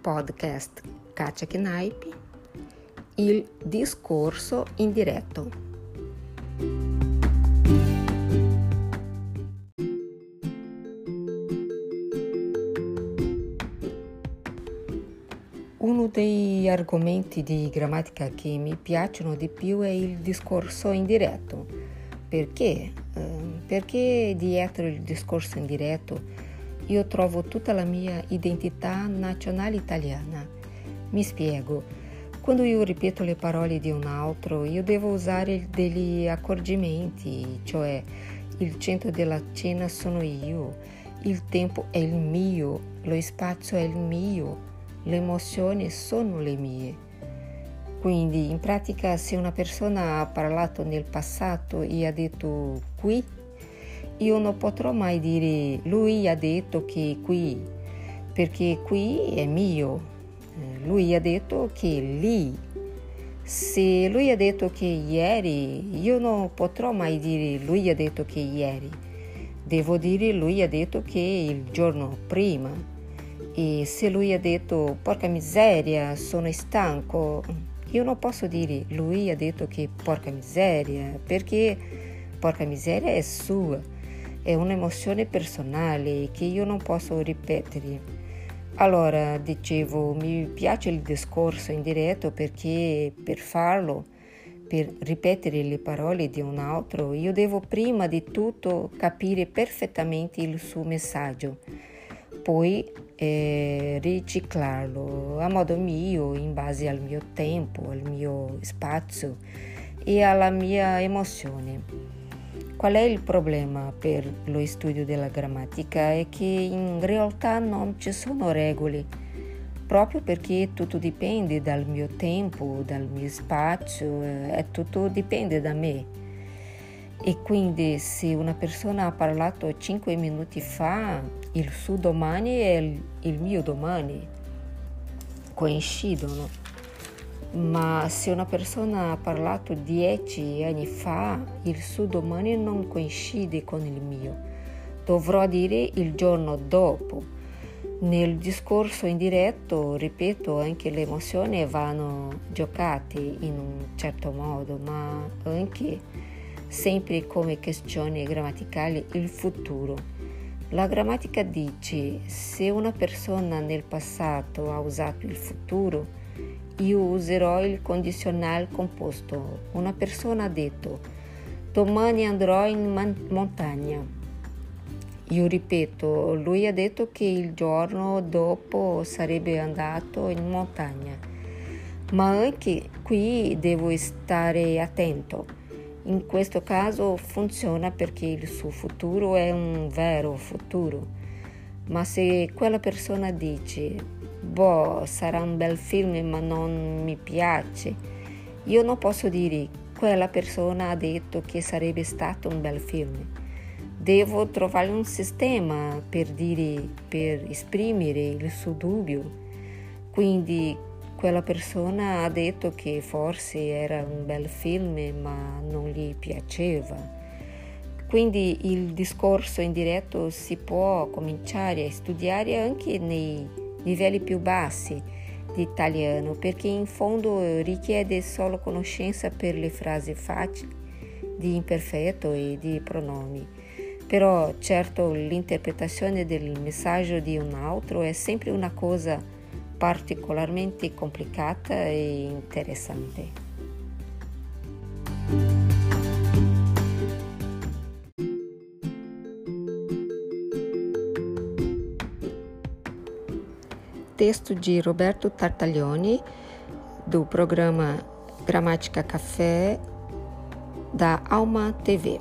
podcast Katia Knaip, il discorso indiretto. Uno dei argomenti di grammatica che mi piacciono di più è il discorso indiretto. Perché? Eh, perché dietro il discorso indiretto io trovo tutta la mia identità nazionale italiana. Mi spiego. Quando io ripeto le parole di un altro, io devo usare degli accorgimenti, cioè il centro della cena sono io, il tempo è il mio, lo spazio è il mio, le emozioni sono le mie. Quindi in pratica se una persona ha parlato nel passato e ha detto qui, io non potrò mai dire lui ha detto che qui, perché qui è mio. Eh, lui ha detto che lì. Se lui ha detto che ieri, io non potrò mai dire lui ha detto che ieri. Devo dire lui ha detto che il giorno prima. E se lui ha detto porca miseria, sono stanco, io non posso dire lui ha detto che porca miseria, perché porca miseria è sua è un'emozione personale che io non posso ripetere. Allora, dicevo, mi piace il discorso in diretto perché per farlo, per ripetere le parole di un altro, io devo prima di tutto capire perfettamente il suo messaggio, poi eh, riciclarlo a modo mio, in base al mio tempo, al mio spazio e alla mia emozione. Qual è il problema per lo studio della grammatica? È che in realtà non ci sono regole, proprio perché tutto dipende dal mio tempo, dal mio spazio, eh, tutto dipende da me. E quindi se una persona ha parlato cinque minuti fa, il suo domani è il mio domani, coincidono ma se una persona ha parlato dieci anni fa, il suo domani non coincide con il mio. Dovrò dire il giorno dopo. Nel discorso indiretto, ripeto, anche le emozioni vanno giocate in un certo modo, ma anche sempre come questioni grammaticali il futuro. La grammatica dice se una persona nel passato ha usato il futuro, io userò il condizionale composto. Una persona ha detto domani andrò in man- montagna. Io ripeto, lui ha detto che il giorno dopo sarebbe andato in montagna. Ma anche qui devo stare attento. In questo caso funziona perché il suo futuro è un vero futuro. Ma se quella persona dice boh, sarà un bel film ma non mi piace. Io non posso dire quella persona ha detto che sarebbe stato un bel film. Devo trovare un sistema per dire, per esprimere il suo dubbio. Quindi quella persona ha detto che forse era un bel film ma non gli piaceva. Quindi il discorso indiretto si può cominciare a studiare anche nei livelli più bassi di italiano, perché in fondo richiede solo conoscenza per le frasi facili di imperfetto e di pronomi. Però certo l'interpretazione del messaggio di un altro è sempre una cosa particolarmente complicata e interessante. Texto de Roberto Tartaglione, do programa Gramática Café da Alma TV.